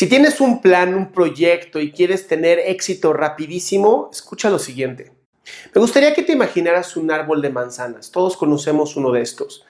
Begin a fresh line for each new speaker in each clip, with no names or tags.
Si tienes un plan, un proyecto y quieres tener éxito rapidísimo, escucha lo siguiente. Me gustaría que te imaginaras un árbol de manzanas. Todos conocemos uno de estos.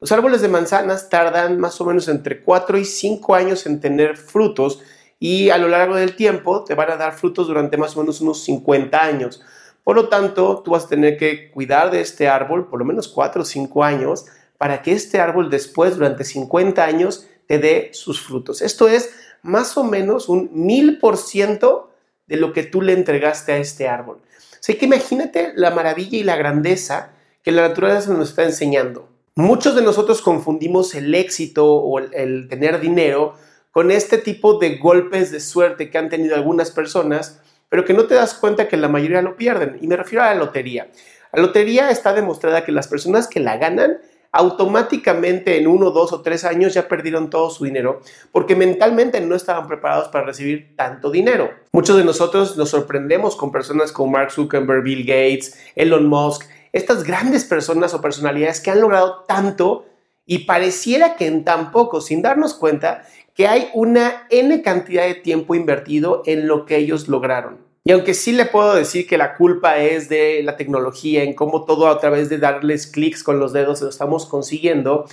Los árboles de manzanas tardan más o menos entre 4 y 5 años en tener frutos y a lo largo del tiempo te van a dar frutos durante más o menos unos 50 años. Por lo tanto, tú vas a tener que cuidar de este árbol por lo menos 4 o 5 años para que este árbol después, durante 50 años, te dé sus frutos. Esto es más o menos un mil por ciento de lo que tú le entregaste a este árbol. Así que imagínate la maravilla y la grandeza que la naturaleza nos está enseñando. Muchos de nosotros confundimos el éxito o el, tener dinero con este tipo de golpes de suerte que han tenido algunas personas, pero que no te das cuenta que la mayoría lo pierden. Y me refiero a la lotería. La lotería está demostrada que las personas que la ganan automáticamente en uno, dos o tres años ya perdieron todo su dinero porque mentalmente no estaban preparados para recibir tanto dinero. Muchos de nosotros nos sorprendemos con personas como Mark Zuckerberg, Bill Gates, Elon Musk, estas grandes personas o personalidades que han logrado tanto y pareciera que en tan poco, sin darnos cuenta, que hay una N cantidad de tiempo invertido en lo que ellos lograron. Y aunque sí le puedo decir que la culpa es de la tecnología, en cómo todo a través de darles clics con los dedos lo estamos consiguiendo,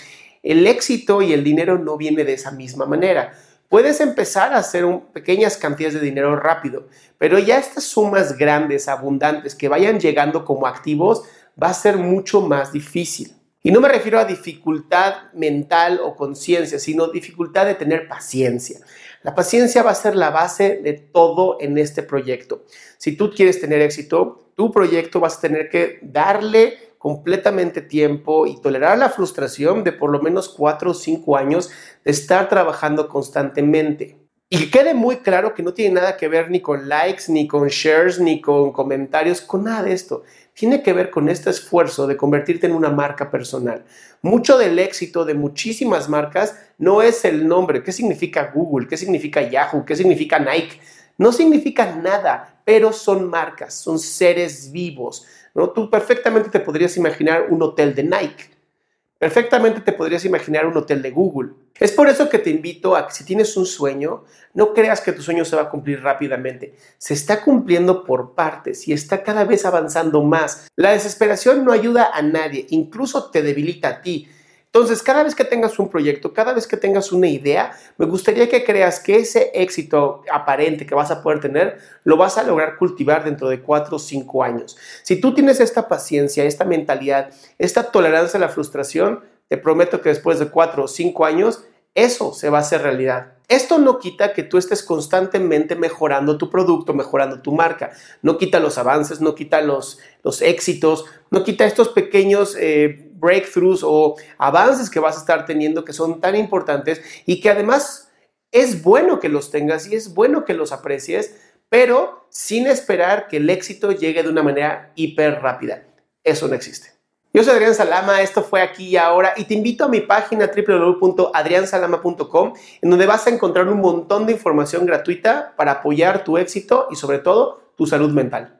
el éxito y el dinero no viene de esa misma manera. Puedes empezar a hacer pequeñas cantidades de dinero rápido, pero ya estas sumas grandes, abundantes, que vayan llegando como activos, va a ser mucho más difícil. Y no me refiero a dificultad mental o conciencia, sino dificultad de tener paciencia. La paciencia va a ser la base de todo en este proyecto. Si tú quieres tener éxito, tu proyecto vas a tener que darle completamente tiempo y tolerar la frustración de por lo menos cuatro o cinco años de estar trabajando constantemente. Y que quede muy claro que no tiene nada que ver ni con likes, ni con shares, ni con comentarios, con nada de esto. Tiene que ver con este esfuerzo de convertirte en una marca personal. Mucho del éxito de muchísimas marcas no es el nombre. ¿Qué significa Google? ¿Qué significa Yahoo? ¿Qué significa Nike? No significa nada, pero son marcas, son seres vivos. Tú perfectamente te podrías imaginar un hotel de Nike Perfectamente te podrías imaginar un hotel de Google. Es por eso que te invito a que si tienes un sueño, no creas que tu sueño se va a cumplir rápidamente. Se está cumpliendo por partes y está cada vez avanzando más. La desesperación no ayuda a nadie, incluso te debilita a ti. Entonces, cada vez que tengas un proyecto, cada vez que tengas una idea, me gustaría que creas que ese éxito aparente que vas a poder tener, lo vas a lograr cultivar dentro de cuatro o cinco años. Si tú tienes esta paciencia, esta mentalidad, esta tolerancia a la frustración, te prometo que después de cuatro o cinco años, eso se va a hacer realidad. Esto no quita que tú estés constantemente mejorando tu producto, mejorando tu marca. No quita los avances, no quita los, los éxitos, no quita estos pequeños... Eh, breakthroughs o avances que vas a estar teniendo que son tan importantes y que además es bueno que los tengas y es bueno que los aprecies, pero sin esperar que el éxito llegue de una manera hiper rápida. Eso no existe. Yo soy Adrián Salama, esto fue aquí y ahora y te invito a mi página www.adriansalama.com en donde vas a encontrar un montón de información gratuita para apoyar tu éxito y sobre todo tu salud mental.